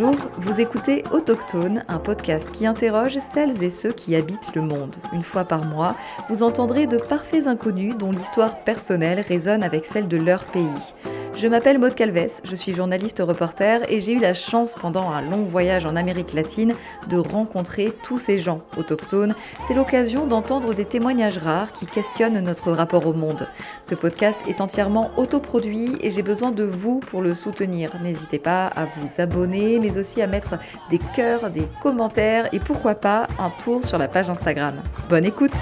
Bonjour, vous écoutez Autochtone, un podcast qui interroge celles et ceux qui habitent le monde. Une fois par mois, vous entendrez de parfaits inconnus dont l'histoire personnelle résonne avec celle de leur pays. Je m'appelle Maude Calves, je suis journaliste reporter et j'ai eu la chance pendant un long voyage en Amérique latine de rencontrer tous ces gens autochtones. C'est l'occasion d'entendre des témoignages rares qui questionnent notre rapport au monde. Ce podcast est entièrement autoproduit et j'ai besoin de vous pour le soutenir. N'hésitez pas à vous abonner mais aussi à mettre des cœurs, des commentaires et pourquoi pas un tour sur la page Instagram. Bonne écoute!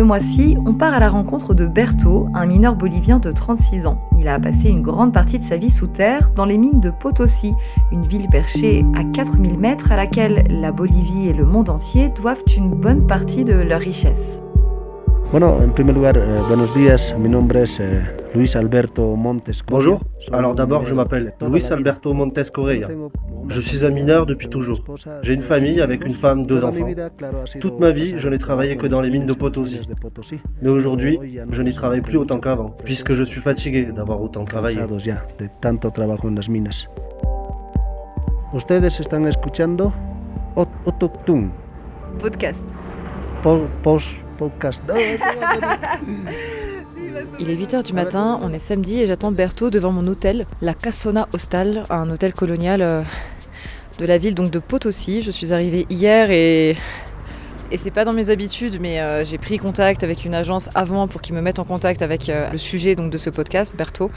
Ce mois-ci, on part à la rencontre de Berto, un mineur bolivien de 36 ans. Il a passé une grande partie de sa vie sous terre dans les mines de Potosi, une ville perchée à 4000 mètres à laquelle la Bolivie et le monde entier doivent une bonne partie de leur richesse. Bueno, en primer lugar, eh, buenos días. Mi nombre es eh, Luis Alberto Montes. Bonjour. Alors d'abord, je m'appelle Luis Alberto Montes Correa. Je suis un mineur depuis toujours. J'ai une famille avec une femme, deux enfants. Toute ma vie, je n'ai travaillé que dans les mines de Potosi. Mais aujourd'hui, je n'y travaille plus autant qu'avant, puisque je suis fatigué d'avoir autant travaillé. de tanto trabajo en las minas. Ustedes están escuchando Ot- Autochtune, Podcast. podcast. Il est 8h du matin, on est samedi et j'attends Berto devant mon hôtel, la Casona Hostal, un hôtel colonial euh, de la ville donc de Potosi. Je suis arrivée hier et et c'est pas dans mes habitudes, mais euh, j'ai pris contact avec une agence avant pour qu'ils me mettent en contact avec euh, le sujet donc de ce podcast, Berto.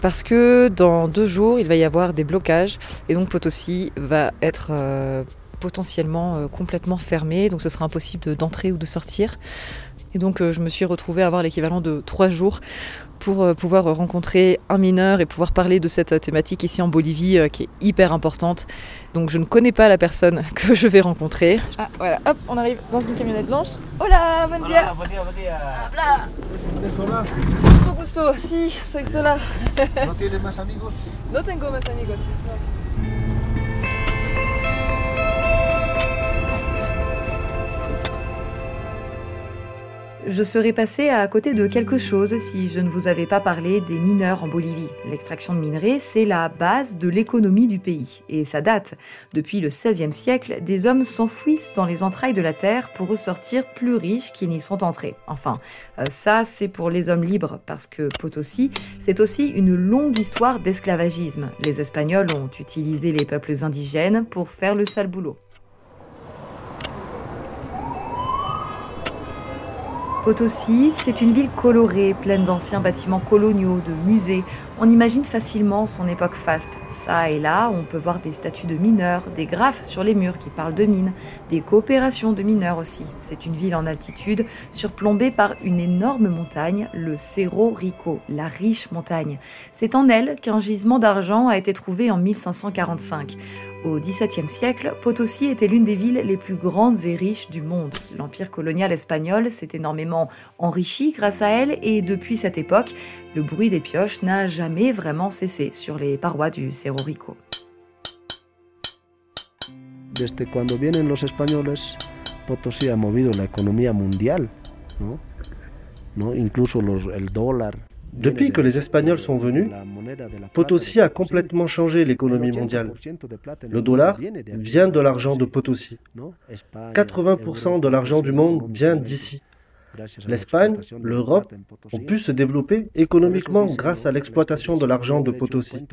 Parce que dans deux jours, il va y avoir des blocages et donc Potosi va être potentiellement complètement fermé, donc ce sera impossible de- d'entrer ou de sortir. Et donc euh, je me suis retrouvée à avoir l'équivalent de trois jours pour euh, pouvoir rencontrer un mineur et pouvoir parler de cette euh, thématique ici en Bolivie euh, qui est hyper importante. Donc je ne connais pas la personne que je vais rencontrer. Ah voilà, hop, on arrive dans une camionnette blanche. Hola, buen dia. Habla. Mucho gusto, sí, soy sola. ¿No más amigos? No tengo más amigos. Je serais passé à côté de quelque chose si je ne vous avais pas parlé des mineurs en Bolivie. L'extraction de minerais, c'est la base de l'économie du pays. Et ça date. Depuis le XVIe siècle, des hommes s'enfouissent dans les entrailles de la terre pour ressortir plus riches qu'ils n'y sont entrés. Enfin, euh, ça, c'est pour les hommes libres, parce que Potosi, c'est aussi une longue histoire d'esclavagisme. Les Espagnols ont utilisé les peuples indigènes pour faire le sale boulot. Potosi, c'est une ville colorée, pleine d'anciens bâtiments coloniaux, de musées. On imagine facilement son époque faste. Ça et là, on peut voir des statues de mineurs, des graphes sur les murs qui parlent de mines, des coopérations de mineurs aussi. C'est une ville en altitude, surplombée par une énorme montagne, le Cerro Rico, la riche montagne. C'est en elle qu'un gisement d'argent a été trouvé en 1545. Au XVIIe siècle, Potosi était l'une des villes les plus grandes et riches du monde. L'empire colonial espagnol s'est énormément enrichi grâce à elle et depuis cette époque, le bruit des pioches n'a jamais vraiment cessé sur les parois du Cerro Rico. Desde cuando vienen los españoles, Potosí ha movido la economía mundial, ¿no? ¿No? Incluso el dólar. Depuis que les Espagnols sont venus, Potosi a complètement changé l'économie mondiale. Le dollar vient de l'argent de Potosi. 80% de l'argent du monde vient d'ici. L'Espagne, l'Europe ont pu se développer économiquement grâce à l'exploitation de l'argent de Potosi.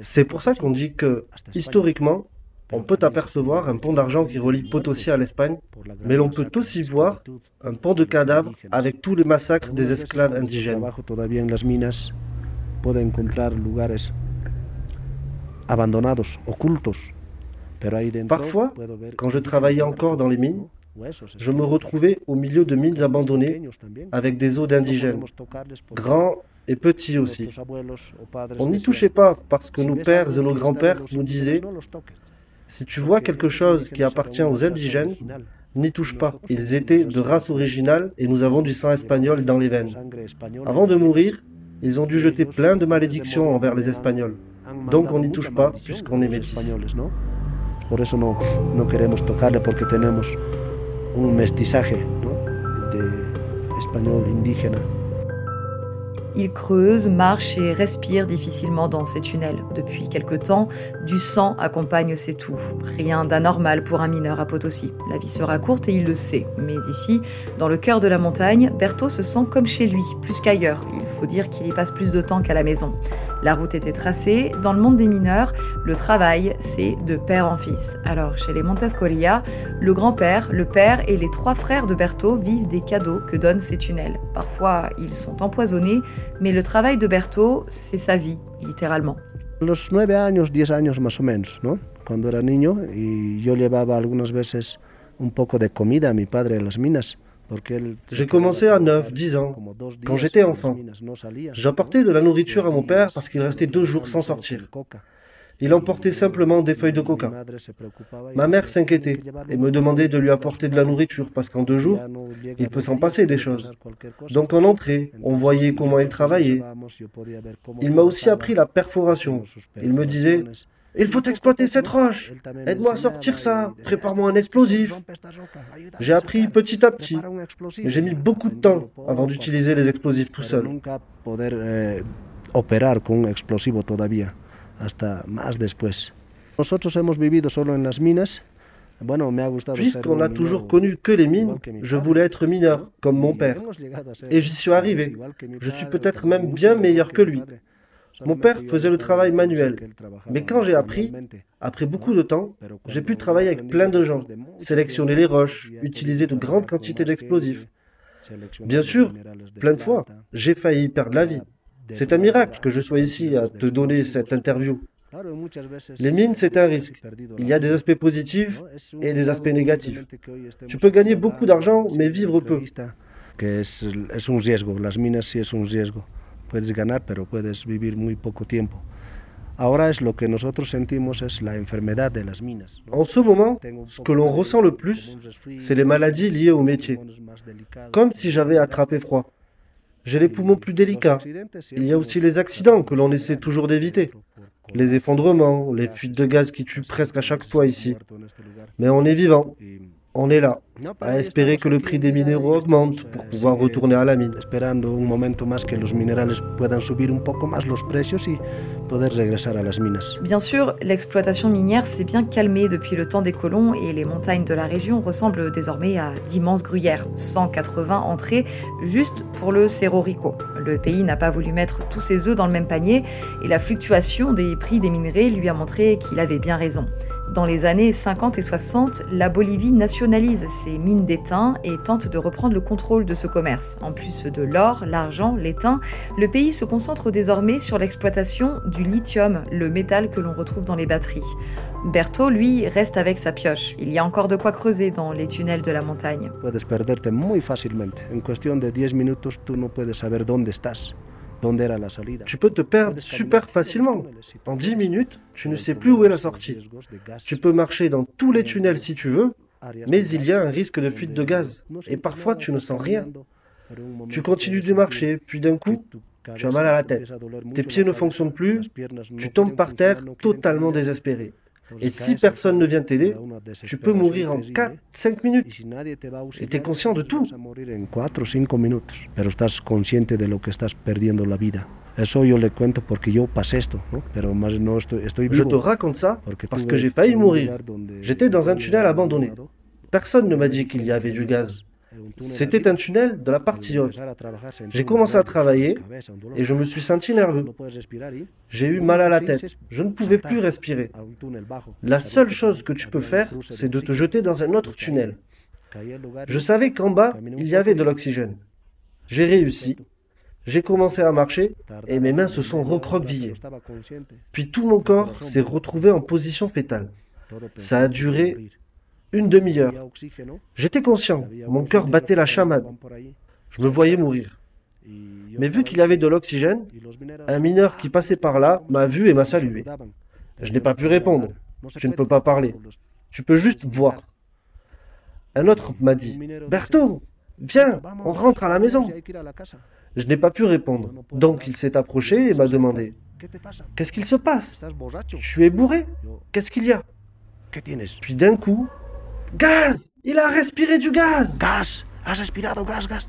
C'est pour ça qu'on dit que, historiquement, on peut apercevoir un pont d'argent qui relie Potosi à l'Espagne, mais l'on peut aussi voir un pont de cadavres avec tous les massacres des esclaves indigènes. Parfois, Quand je travaillais encore dans les mines, je me retrouvais au milieu de mines abandonnées avec des os d'indigènes, grands et petits aussi. On n'y touchait pas parce que "Si nos pères et nos grands-pères nous disaient no los toques". Si tu vois quelque chose qui appartient aux indigènes, n'y touche pas. Ils étaient de race originale et nous avons du sang espagnol dans les veines. Avant de mourir, ils ont dû jeter plein de malédictions envers les Espagnols. Donc on n'y touche pas puisqu'on est métis. Por eso no, porque tenemos un mestizaje de español indígena. Il creuse, marche et respire difficilement dans ces tunnels. Depuis quelque temps, du sang accompagne ses toux. Rien d'anormal pour un mineur à Potosi. La vie sera courte et il le sait. Mais ici, dans le cœur de la montagne, Berthaud se sent comme chez lui, plus qu'ailleurs. Il faut dire qu'il y passe plus de temps qu'à la maison. La route était tracée. Dans le monde des mineurs, le travail, c'est de père en fils. Alors, chez les Montescoria, le grand-père, le père et les trois frères de Berthaud vivent des cadeaux que donnent ces tunnels. Parfois, ils sont empoisonnés, mais le travail de Berthaud, c'est sa vie, littéralement. Los nueve años, diez años más o menos, ¿no? Cuando era niño y yo llevaba algunas veces un poco de comida a mi padre en las minas. J'ai commencé à 9, 10 ans, quand j'étais enfant. J'apportais de la nourriture à mon père parce qu'il restait deux jours sans sortir. Il emportait simplement des feuilles de coca. Ma mère s'inquiétait et me demandait de lui apporter de la nourriture parce qu'en deux jours, il peut s'en passer des choses. Donc en entrée, on voyait comment il travaillait. Il m'a aussi appris la perforation. Il me disait il faut exploiter cette roche. Aide-moi à sortir ça. Prépare-moi un explosif. J'ai appris petit à petit. J'ai mis beaucoup de temps avant d'utiliser les explosifs tout seul. Operar con un explosivo todavía hasta más después. Nosotros hemos vivido solo en las minas. Puisqu'on n'a toujours connu que les mines, je voulais être mineur, comme mon père. Et j'y suis arrivé. Je suis peut-être même bien meilleur que lui. Mon père faisait le travail manuel. Mais quand j'ai appris, après beaucoup de temps, j'ai pu travailler avec plein de gens, sélectionner les roches, utiliser de grandes quantités d'explosifs. Bien sûr, plein de fois, j'ai failli perdre la vie. C'est un miracle que je sois ici à te donner cette interview. Les mines, c'est un risque. Il y a des aspects positifs et des aspects négatifs. Tu peux gagner beaucoup d'argent, mais vivre peu. Puedes ganar, pero puedes vivir muy poco tiempo. Ahora es lo que nosotros sentimos es la enfermedad de las minas. En ce moment, ce que l'on ressent le plus, c'est les maladies liées au métier. Comme si j'avais attrapé froid. J'ai les poumons plus délicats. Il y a aussi les accidents que l'on essaie toujours d'éviter. Les effondrements, les fuites de gaz qui tuent presque à chaque fois ici. Mais on est vivant. On est là, à espérer que le prix des minéraux augmente pour pouvoir retourner à la mine. Esperando un momento más que los minerales puedan subir un poco más los precios y poder regresar a las minas. Bien sûr, l'exploitation minière s'est bien calmée depuis le temps des colons et les montagnes de la région ressemblent désormais à d'immenses gruyères. 180 entrées juste pour le Cerro Rico. Le pays n'a pas voulu mettre tous ses œufs dans le même panier et la fluctuation des prix des minerais lui a montré qu'il avait bien raison. Dans les années 50 et 60, la Bolivie nationalise ses mines d'étain et tente de reprendre le contrôle de ce commerce. En plus de l'or, l'argent, l'étain, le pays se concentre désormais sur l'exploitation du lithium, le métal que l'on retrouve dans les batteries. Berthaud, lui, reste avec sa pioche. Il y a encore de quoi creuser dans les tunnels de la montagne. Puedes perderte muy fácilmente. En cuestión de 10 minutos tú no puedes saber dónde estás. Tu peux te perdre super facilement. En 10 minutes, tu ne sais plus où est la sortie. Tu peux marcher dans tous les tunnels si tu veux, mais il y a un risque de fuite de gaz. Et parfois, tu ne sens rien. Tu continues de marcher, puis d'un coup, tu as mal à la tête. Tes pieds ne fonctionnent plus, tu tombes par terre totalement désespéré. Et si personne ne vient t'aider, tu peux mourir en 4-5 minutes. Et tu es conscient de tout. Je te raconte ça parce que j'ai failli mourir. J'étais dans un tunnel abandonné. Personne ne m'a dit qu'il y avait du gaz. C'était un tunnel de la partie haute. J'ai commencé à travailler et je me suis senti nerveux. J'ai eu mal à la tête. Je ne pouvais plus respirer. La seule chose que tu peux faire, c'est de te jeter dans un autre tunnel. Je savais qu'en bas, il y avait de l'oxygène. J'ai réussi. J'ai commencé à marcher et mes mains se sont recroquevillées. Puis tout mon corps s'est retrouvé en position fétale. Ça a duré une demi-heure. J'étais conscient, mon cœur battait la chamade. Je me voyais mourir. Mais vu qu'il y avait de l'oxygène, un mineur qui passait par là m'a vu et m'a salué. Je n'ai pas pu répondre. Tu ne peux pas parler. Tu peux juste voir. Un autre m'a dit Berthaud, viens, on rentre à la maison. Je n'ai pas pu répondre. Donc il s'est approché et m'a demandé Qu'est-ce qu'il se passe? Tu es bourré Qu'est-ce qu'il y a? Puis d'un coup, gaz Il a respiré du gaz Gaz Has respirado gas, gas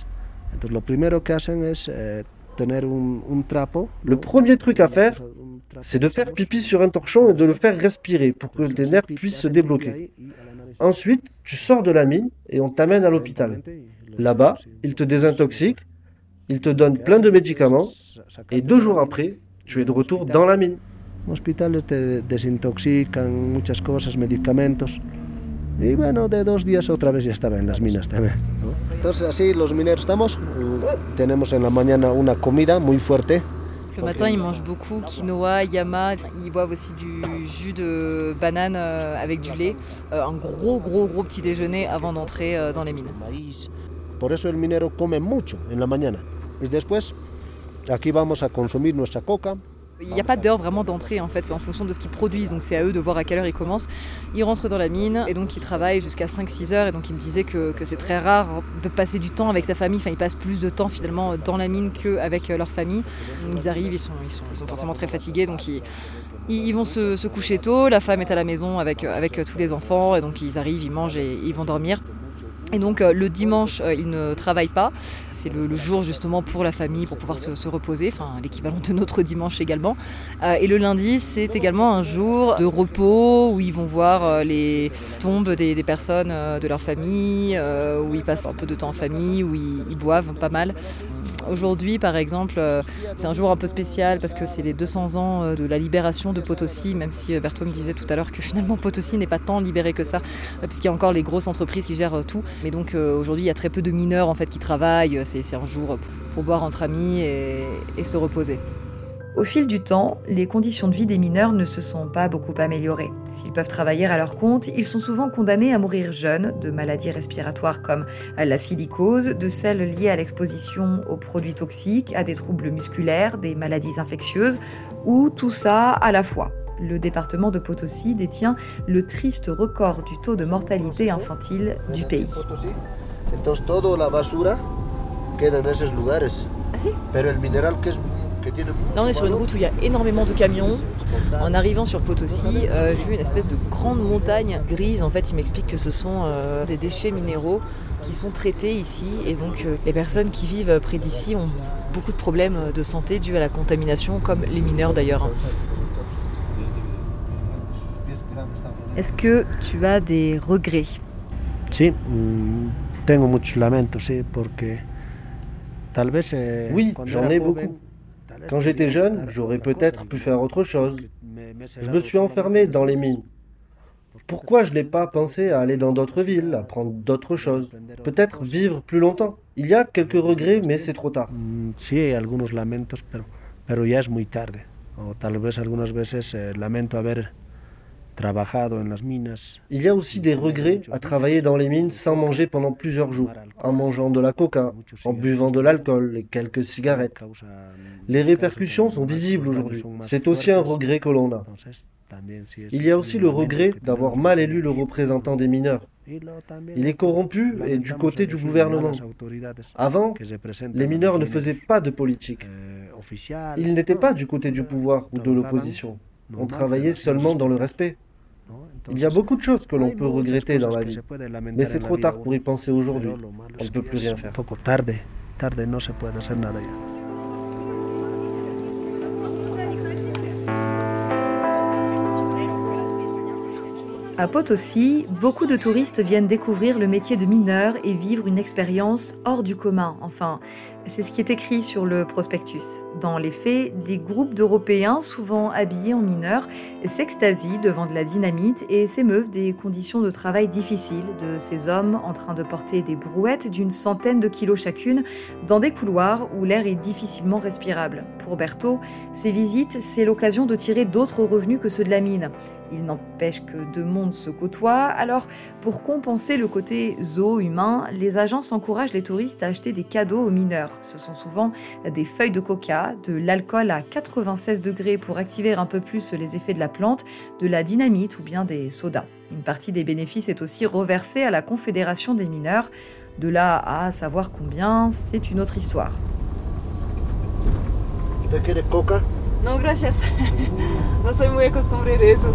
Entonces lo primero que hacen es eh, tener un, un trapo. Le premier truc à faire, c'est de faire pipi sur un torchon et de le faire respirer pour que tes nerfs puissent se débloquer. Ensuite, tu sors de la mine et on t'amène à l'hôpital. Là-bas, ils te désintoxiquent, ils te donnent plein de médicaments et deux jours après, tu es de retour dans la mine. Hospitales te desintoxican muchas cosas, medicamentos. Y bueno, de dos días otra vez ya estaba en las minas también. ¿no? Entonces así los mineros estamos. Tenemos en la mañana una comida muy fuerte. Le matin, ils mangent beaucoup quinoa, yama. Ils boivent aussi du jus de banane euh, avec du lait. Euh, un gros, gros, gros petit déjeuner avant d'entrer euh, dans les mines. Por eso el minero come mucho en la mañana. Y después, aquí vamos a consumir nuestra coca. Il n'y a pas d'heure vraiment d'entrée en fait, c'est en fonction de ce qu'ils produisent, donc c'est à eux de voir à quelle heure ils commencent. Ils rentrent dans la mine et donc ils travaillent jusqu'à 5-6 heures et donc ils me disaient que, c'est très rare de passer du temps avec sa famille, enfin ils passent plus de temps finalement dans la mine qu'avec leur famille. Ils arrivent, ils sont, forcément très fatigués donc ils, vont se, se, coucher tôt, la femme est à la maison avec, avec tous les enfants et donc ils arrivent, ils mangent et ils vont dormir. Et donc euh, le dimanche, euh, ils ne travaillent pas. C'est le, jour justement pour la famille, pour pouvoir se, se reposer, enfin l'équivalent de notre dimanche également. Euh, et le lundi, c'est également un jour de repos où ils vont voir les tombes des, personnes de leur famille, où ils passent un peu de temps en famille, où ils boivent pas mal. Aujourd'hui, par exemple, euh, c'est un jour un peu spécial parce que c'est les 200 ans euh, de la libération de Potosi, même si euh, Berthaud me disait tout à l'heure que finalement Potosi n'est pas tant libéré que ça, puisqu'il y a encore les grosses entreprises qui gèrent tout. Mais donc aujourd'hui, il y a très peu de mineurs en fait qui travaillent. C'est un jour pour, boire entre amis et se reposer. Au fil du temps, les conditions de vie des mineurs ne se sont pas beaucoup améliorées. S'ils peuvent travailler à leur compte, ils sont souvent condamnés à mourir jeunes de maladies respiratoires comme la silicose, de celles liées à l'exposition aux produits toxiques, à des troubles musculaires, des maladies infectieuses, ou tout ça à la fois. Le département de Potosi détient le triste record du taux de mortalité infantile du pays. Ah, si Là, on est sur une route où il y a énormément de camions. En arrivant sur Potosi, euh, j'ai vu une espèce de grande montagne grise. En fait, il m'explique que ce sont euh, des déchets minéraux qui sont traités ici. Et donc, euh, les personnes qui vivent près d'ici ont beaucoup de problèmes de santé dus à la contamination, comme les mineurs d'ailleurs. Est-ce que tu as des regrets? Sí, mm, tengo muchos lamentos, sí, porque tal vez. Eh, oui, j'en ai beaucoup. Quand j'étais jeune, j'aurais peut-être pu faire autre chose. Je me suis enfermé dans les mines. Pourquoi je n'ai pas pensé à aller dans d'autres villes, apprendre d'autres choses? Peut-être vivre plus longtemps. Il y a quelques regrets, mais c'est trop tard. Sí, hay algunos lamentos, pero ya es muy tarde. O tal vez algunas veces eh, lamento haber trabajado en las minas. Il y a aussi des regrets à travailler dans les mines sans manger pendant plusieurs jours, en mangeant de la coca, en buvant de l'alcool et quelques cigarettes. Les répercussions sont visibles aujourd'hui. C'est aussi un regret que l'on a. Il y a aussi le regret d'avoir mal élu le représentant des mineurs. Il est corrompu et du côté du gouvernement. Avant, les mineurs ne faisaient pas de politique. Ils n'étaient pas du côté du pouvoir ou de l'opposition. On travaillait seulement dans le respect. Il y a beaucoup de choses que l'on peut regretter dans la vie, mais c'est trop tard pour y penser aujourd'hui. On ne peut plus rien faire. À Potosi, beaucoup de touristes viennent découvrir le métier de mineur et vivre une expérience hors du commun. Enfin, c'est ce qui est écrit sur le prospectus. Dans les faits, des groupes d'Européens, souvent habillés en mineurs, s'extasient devant de la dynamite et s'émeuvent des conditions de travail difficiles de ces hommes en train de porter des brouettes d'une centaine de kilos chacune dans des couloirs où l'air est difficilement respirable. Pour Berthaud, ces visites, c'est l'occasion de tirer d'autres revenus que ceux de la mine. Il n'empêche que deux mondes se côtoient, alors pour compenser le côté zoo humain, les agences encouragent les touristes à acheter des cadeaux aux mineurs. Ce sont souvent des feuilles de coca, de l'alcool à 96 degrés pour activer un peu plus les effets de la plante, de la dynamite ou bien des sodas. Une partie des bénéfices est aussi reversée à la Confédération des mineurs. De là à savoir combien, c'est une autre histoire. ¿Usted quiere coca? No, gracias. No soy muy acostumbrada a eso.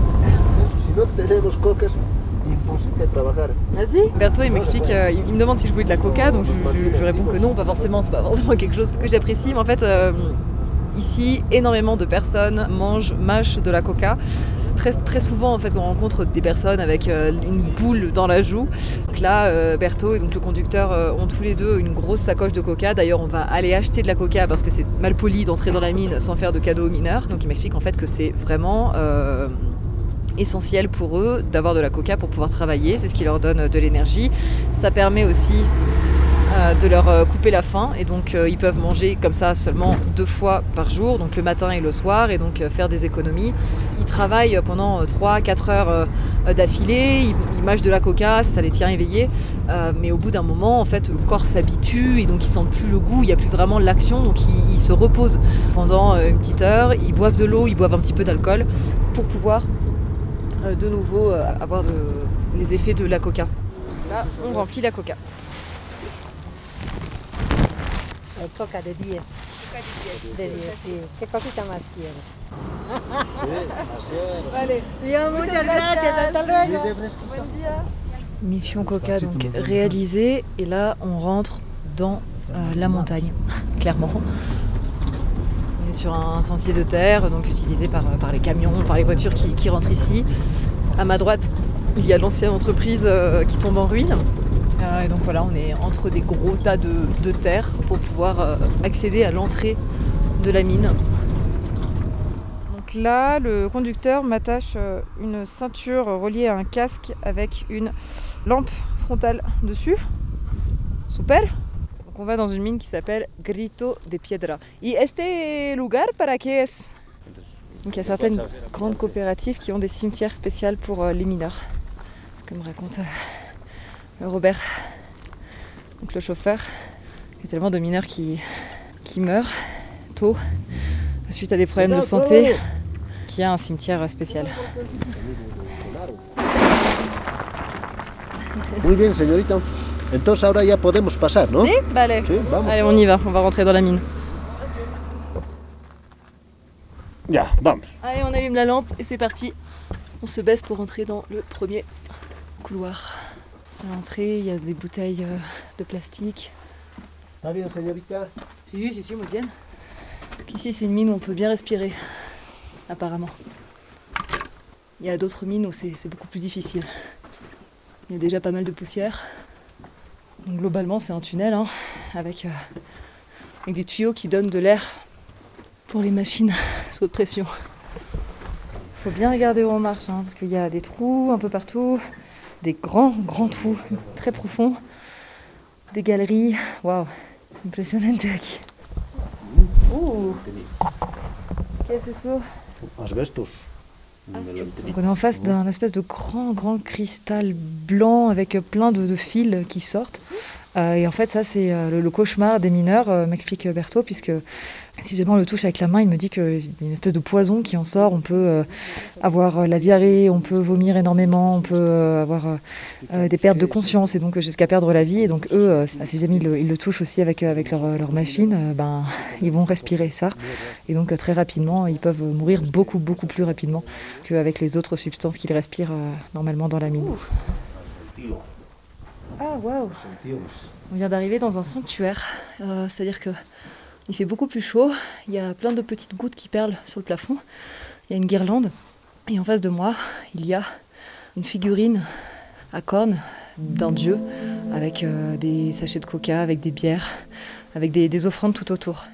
Vas-y. Berto, il m'explique, euh, il me demande si je voulais de la coca, donc je, je, je réponds que non, pas forcément, c'est pas forcément quelque chose que j'apprécie, mais en fait, euh, ici, énormément de personnes mangent, mâchent de la coca. Très, très souvent, en fait, on rencontre des personnes avec euh, une boule dans la joue. Donc là, Berto et donc le conducteur ont tous les deux une grosse sacoche de coca. D'ailleurs, on va aller acheter de la coca parce que c'est mal poli d'entrer dans la mine sans faire de cadeaux aux mineurs. Donc il m'explique en fait que c'est vraiment essentiel pour eux d'avoir de la coca pour pouvoir travailler. C'est ce qui leur donne de l'énergie. Ça permet aussi euh, de leur euh, couper la faim et donc euh, ils peuvent manger comme ça seulement deux fois par jour, donc le matin et le soir, et donc faire des économies. Ils travaillent pendant 3-4 heures d'affilée, ils, mâchent de la coca, ça les tient éveillés, mais au bout d'un moment, en fait, le corps s'habitue et donc ils sentent plus le goût, il n'y a plus vraiment l'action, donc ils, ils se reposent pendant une petite heure, ils boivent de l'eau, ils boivent un petit peu d'alcool pour pouvoir de nouveau euh, avoir de- les effets de la coca. Là, on remplit la coca. Coca de 10. De 10, sí. ¿Qué cosita más quieres? Vale. Bien, muchas gracias. Hasta luego. Mission Coca donc réalisée et là on rentre dans euh, la montagne, clairement. Sur un sentier de terre donc utilisé par, euh, les camions, par les voitures qui, rentrent ici. À ma droite, il y a l'ancienne entreprise euh, qui tombe en ruine. Euh, donc voilà, on est entre des gros tas de, de terre pour pouvoir accéder à l'entrée de la mine. Donc là, le conducteur m'attache une ceinture reliée à un casque avec une lampe frontale dessus. Super. Donc on va dans une mine qui s'appelle Grito de Piedra. Y este lugar para qué es Donc il y a certaines grandes coopératives qui ont des cimetières spéciales pour euh, les mineurs. Ce que me raconte euh, Robert, donc le chauffeur. Il y a tellement de mineurs qui, qui meurent tôt suite à des problèmes de santé qu'il y a un cimetière spécial. Muy bien, señorita. Entonces ahora ya podemos pasar, ¿no? Si Vale. Sí, vamos. Allez, on y va, on va rentrer dans la mine. Ya, vamos. Allez, on allume la lampe et c'est parti. On se baisse pour entrer dans le premier couloir. À l'entrée, il y a des bouteilles euh, de plastique. ¿Está bien, señorita? Si, si, si, muy bien. Donc ici, c'est une mine où on peut bien respirer, apparemment. Il y a d'autres mines où c'est c'est beaucoup plus difficile. Il y a déjà pas mal de poussière. Donc globalement, c'est un tunnel hein, avec, euh, avec des tuyaux qui donnent de l'air pour les machines sous haute pression. faut bien regarder où on marche, hein, parce qu'il y a des trous un peu partout, des grands, grands trous très profonds, des galeries. Waouh, c'est impressionnant aquí. Qu'est-ce que c'est ça Donc on est en face d'un espèce de grand, grand cristal blanc avec plein de, de fils qui sortent. Euh, et en fait, ça, c'est euh, le, le cauchemar des mineurs, euh, m'explique Berthaud, puisque si jamais on le touche avec la main, il me dit qu'il y a une espèce de poison qui en sort. On peut euh, avoir euh, la diarrhée, on peut vomir énormément, on peut euh, avoir euh, des pertes de conscience et donc jusqu'à perdre la vie. Et donc eux, euh, si jamais ils le, ils le touchent aussi avec, avec leur, leur machine, euh, ben, ils vont respirer ça. Et donc très rapidement, ils peuvent mourir beaucoup, beaucoup plus rapidement qu'avec les autres substances qu'ils respirent euh, normalement dans la mine. Ah waouh On vient d'arriver dans un sanctuaire, Euh, c'est-à-dire que il fait beaucoup plus chaud, il y a plein de petites gouttes qui perlent sur le plafond, il y a une guirlande, et en face de moi, il y a une figurine à cornes d'un dieu, avec euh, des sachets de coca, avec des bières, avec des, des offrandes tout autour.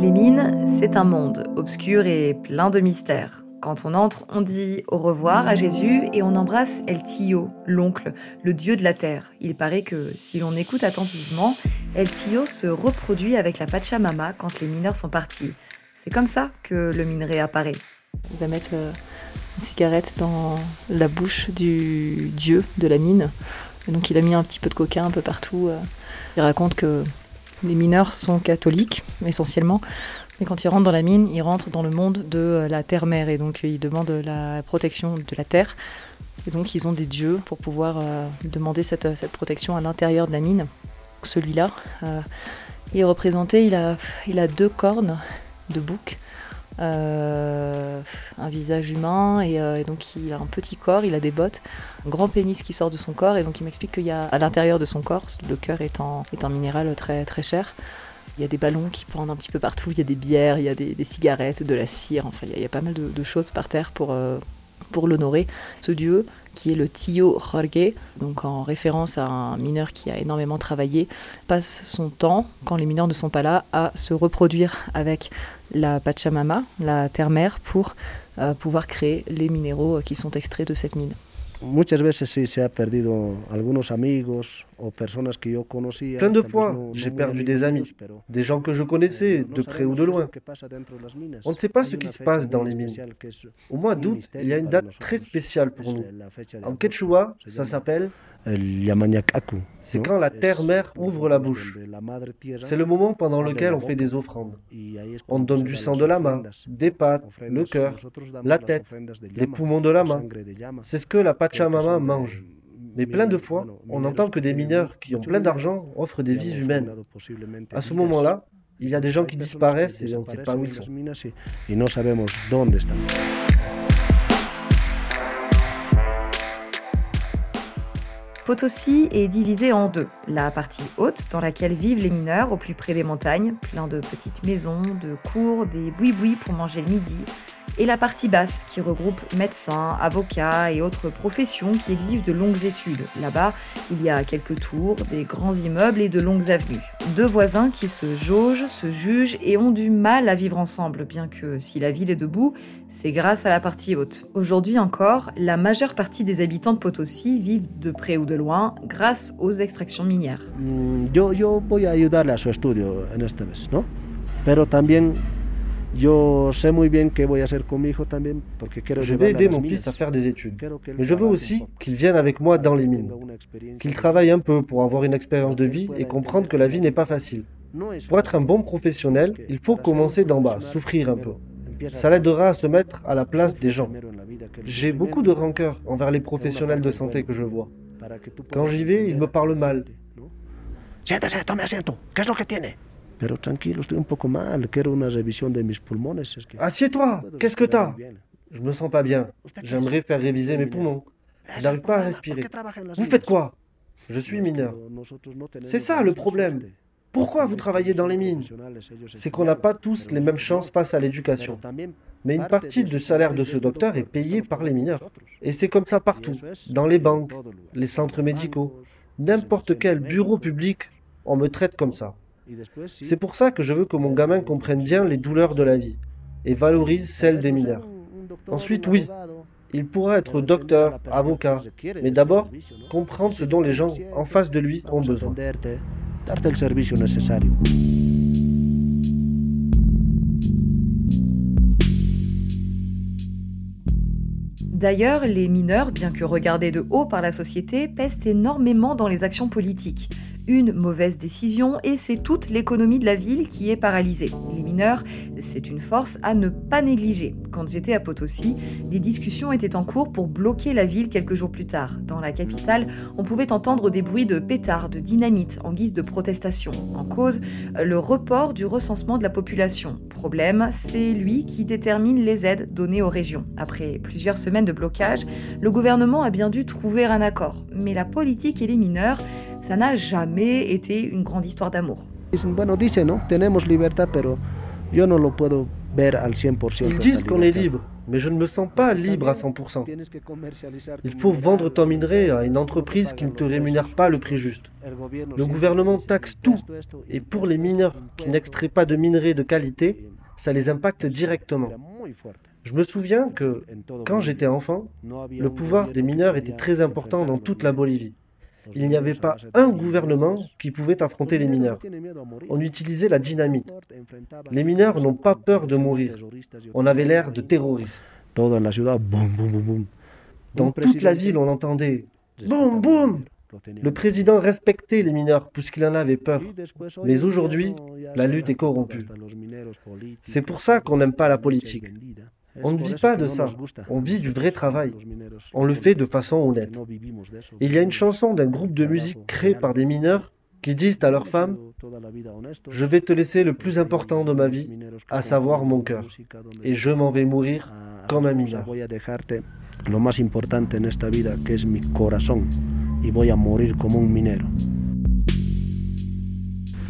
Les mines, c'est un monde obscur et plein de mystères. Quand on entre, on dit au revoir à Jésus et on embrasse El Tío, l'oncle, le dieu de la terre. Il paraît que si l'on écoute attentivement, El Tío se reproduit avec la Pachamama quand les mineurs sont partis. C'est comme ça que le minerai apparaît. Il va mettre euh, une cigarette dans la bouche du dieu de la mine. Donc il a mis un petit peu de coca un peu partout. euh. Il raconte que les mineurs sont catholiques essentiellement. Mais quand ils rentrent dans la mine, ils rentrent dans le monde de euh, la terre-mère. Et donc ils demandent la protection de la terre. Et donc ils ont des dieux pour pouvoir euh, demander cette, protection à l'intérieur de la mine. Celui-là, euh, Il est représenté, il a, deux cornes de bouc, euh, un visage humain et, euh, et, donc il a un petit corps, il a des bottes, un grand pénis qui sort de son corps et donc il m'explique qu'il y a à l'intérieur de son corps, le cœur est un minéral très très cher. Il y a des ballons qui pendent un petit peu partout, il y a des bières, il y a des, cigarettes, de la cire, enfin il y a, pas mal de, choses par terre pour, euh, pour l'honorer. Ce dieu qui est le Tio Jorge, donc en référence à un mineur qui a énormément travaillé, passe son temps, quand les mineurs ne sont pas là, à se reproduire avec la Pachamama, la terre-mère, pour euh, pouvoir créer les minéraux qui sont extraits de cette mine. Muchas veces sí se ha perdido algunos amigos o personas que yo conocía. Plein de fois, j'ai perdu des amis, des gens que je connaissais de près ou de loin. On ne sait pas ce qui se passe dans les mines. Au mois d'août, il y a une date très spéciale pour nous. En quechua, ça s'appelle c'est quand la terre-mère ouvre la bouche. C'est le moment pendant lequel on fait des offrandes. On donne du sang de la main, des pattes, le cœur, la tête, les poumons de la main. C'est ce que la Pachamama mange. Mais plein de fois, on entend que des mineurs qui ont plein d'argent offrent des vies humaines. À ce moment-là, il y a des gens qui disparaissent et on ne sait pas où ils sont. Potosi est divisée en deux. La partie haute, dans laquelle vivent les mineurs au plus près des montagnes, plein de petites maisons, de cours, des boui-boui pour manger le midi, et la partie basse qui regroupe médecins, avocats et autres professions qui exigent de longues études. Là-bas, il y a quelques tours, des grands immeubles et de longues avenues. Deux voisins qui se jaugent, se jugent et ont du mal à vivre ensemble, bien que si la ville est debout, c'est grâce à la partie haute. Aujourd'hui encore, la majeure partie des habitants de Potosi vivent de près ou de loin grâce aux extractions minières. Mm, yo, yo voy a ayudarle a su estudio en esta vez, ¿no? Yo sé muy bien qué voy a hacer con mi hijo también porque quiero Je vais aider mon fils à faire des études. Mais je veux aussi qu'il vienne avec moi dans les mines. Qu'il travaille un peu pour avoir une expérience de vie et comprendre que la vie n'est pas facile. Pour être un bon professionnel, il faut commencer d'en bas, souffrir un peu. Ça l'aidera à se mettre à la place des gens. J'ai beaucoup de rancœur envers les professionnels de santé que je vois. Quand j'y vais, ils me parlent mal. Siéntese, tome asiento. ¿Qué es lo que tiene? Pero tranquilo, estoy un poco mal. Quiero una revisión de mis pulmones. Es que Assieds-toi. Qu'est-ce que t'as Je me sens pas bien. J'aimerais faire réviser mes poumons. Je n'arrive pas à respirer. Vous faites quoi? Je suis mineur. C'est ça le problème. Pourquoi vous travaillez dans les mines? C'est qu'on n'a pas tous les mêmes chances face à l'éducation. Mais une partie du salaire de ce docteur est payée par les mineurs. Et c'est comme ça partout, dans les banques, les centres médicaux, n'importe quel bureau public, on me traite comme ça. C'est pour ça que je veux que mon gamin comprenne bien les douleurs de la vie et valorise celles des mineurs. Ensuite, oui, il pourra être docteur, avocat, mais d'abord comprendre ce dont les gens en face de lui ont besoin. D'ailleurs, les mineurs, bien que regardés de haut par la société, pèsent énormément dans les actions politiques une mauvaise décision et c'est toute l'économie de la ville qui est paralysée. Les mineurs, c'est une force à ne pas négliger. Quand j'étais à Potosi, des discussions étaient en cours pour bloquer la ville quelques jours plus tard. Dans la capitale, on pouvait entendre des bruits de pétards, de dynamite en guise de protestation. En cause, le report du recensement de la population. Problème, c'est lui qui détermine les aides données aux régions. Après plusieurs semaines de blocage, le gouvernement a bien dû trouver un accord. Mais la politique et les mineurs, ça n'a jamais été une grande histoire d'amour. Bueno, dice, ¿no? Tenemos libertad, pero yo no lo puedo ver al 100%. Ils disent qu'on est libre, mais je ne me sens pas libre à 100%. Il faut vendre ton minerai à une entreprise qui ne te rémunère pas le prix juste. Le gouvernement taxe tout, et pour les mineurs qui n'extraient pas de minerai de qualité, ça les impacte directement. Je me souviens que, quand j'étais enfant, le pouvoir des mineurs était très important dans toute la Bolivie il n'y avait pas un gouvernement qui pouvait affronter les mineurs. On utilisait la dynamite. Les mineurs n'ont pas peur de mourir. On avait l'air de terroristes. Dans toute la ville, on entendait boum boum. Le président respectait les mineurs puisqu'il en avait peur. Mais aujourd'hui, la lutte est corrompue. C'est pour ça qu'on n'aime pas la politique. On ne vit pas de ça. On vit du vrai travail. On le fait de façon honnête. Il y a une chanson d'un groupe de musique créé par des mineurs qui disent à leurs femmes Je vais te laisser le plus important de ma vie, à savoir mon cœur, et je m'en vais mourir comme un mineur. Lo más importante en esta vida, que es mi corazón, y voy a morir como un minero.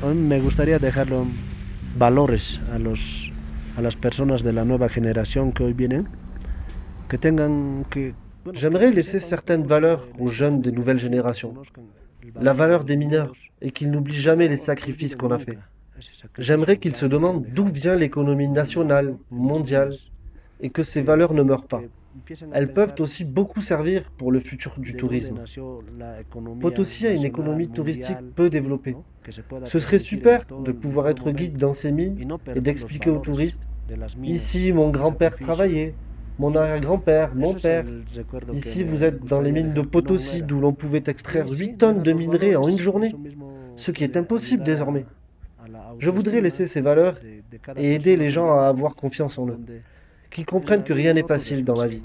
A mí me gustaría dejarlo valores a, los, a las personas de la nueva generación que que tengan que J'aimerais laisser certaines valeurs aux jeunes des nouvelles générations. La valeur des mineurs et qu'ils n'oublient jamais les sacrifices qu'on a faits. J'aimerais qu'ils se demandent d'où vient l'économie nationale, mondiale, et que ces valeurs ne meurent pas. Elles peuvent aussi beaucoup servir pour le futur du tourisme. Potosi a une économie touristique peu développée. Ce serait super de pouvoir être guide dans ces mines et d'expliquer aux touristes, ici mon grand-père travaillait, mon arrière-grand-père, mon père. Ici, vous êtes dans les mines de Potosi, d'où l'on pouvait extraire 8 tonnes de minerais en une journée, ce qui est impossible désormais. Je voudrais laisser ces valeurs et aider les gens à avoir confiance en eux, qu'ils comprennent que rien n'est facile dans la vie.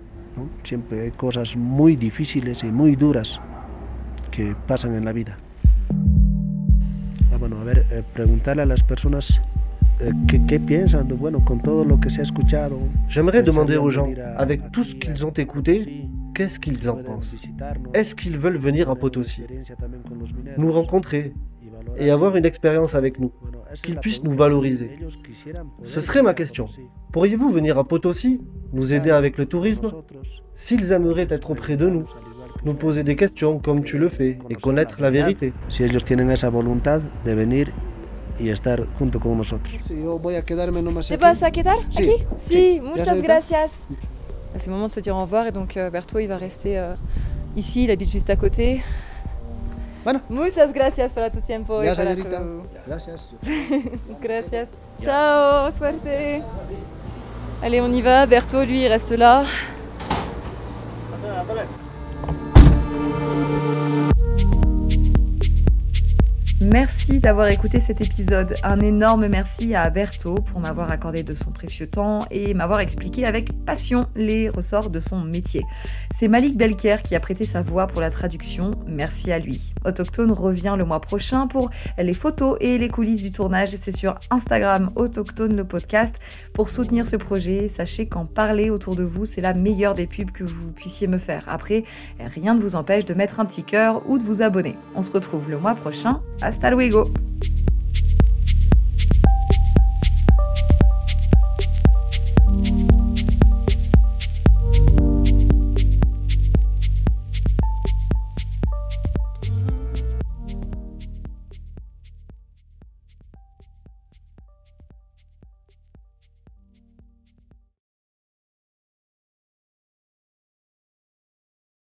Siempre hay cosas muy difíciles y muy duras que pasan en la vida. Ah, bueno, a ver, eh, preguntarle a las personas eh, ¿Qué, piensan de, bueno, con todo lo que se ha escuchado? J'aimerais demander aux gens, avec tout ce qu'ils ont écouté, qu'est-ce qu'ils en pensent? Est-ce qu'ils veulent venir à Potosi? Nous rencontrer et avoir une expérience avec nous, qu'ils puissent nous valoriser. Ce serait ma question. Pourriez-vous venir à Potosi, nous aider avec le tourisme S'ils aimeraient être auprès de nous, nous poser des questions comme tu le fais et connaître la vérité. Si ellos tienen esa voluntad de venir y estar junto con nosotros. Yo voy a quedarme nomás ¿Te vas a quedar aquí? sí. Si, ¿Ya muchas gracias. C'est le moment de se dire au revoir et donc euh, Berthaud il va rester euh, ici, il habite juste à côté. Bueno. Muchas gracias para tu tiempo. y Ya, para señorita. tu- Gracias. Gracias. Ciao, suerte. Allez, on y va. Berthaud, lui, il reste là. Merci d'avoir écouté cet épisode. Un énorme merci à Berthaud pour m'avoir accordé de son précieux temps et m'avoir expliqué avec passion les ressorts de son métier. C'est Malik Belker qui a prêté sa voix pour la traduction. Merci à lui. Autochtone revient le mois prochain pour les photos et les coulisses du tournage. C'est sur Instagram Autochtone le podcast. Pour soutenir ce projet, sachez qu'en parler autour de vous, c'est la meilleure des pubs que vous puissiez me faire. Après, rien ne vous empêche de mettre un petit cœur ou de vous abonner. On se retrouve le mois prochain. Hasta luego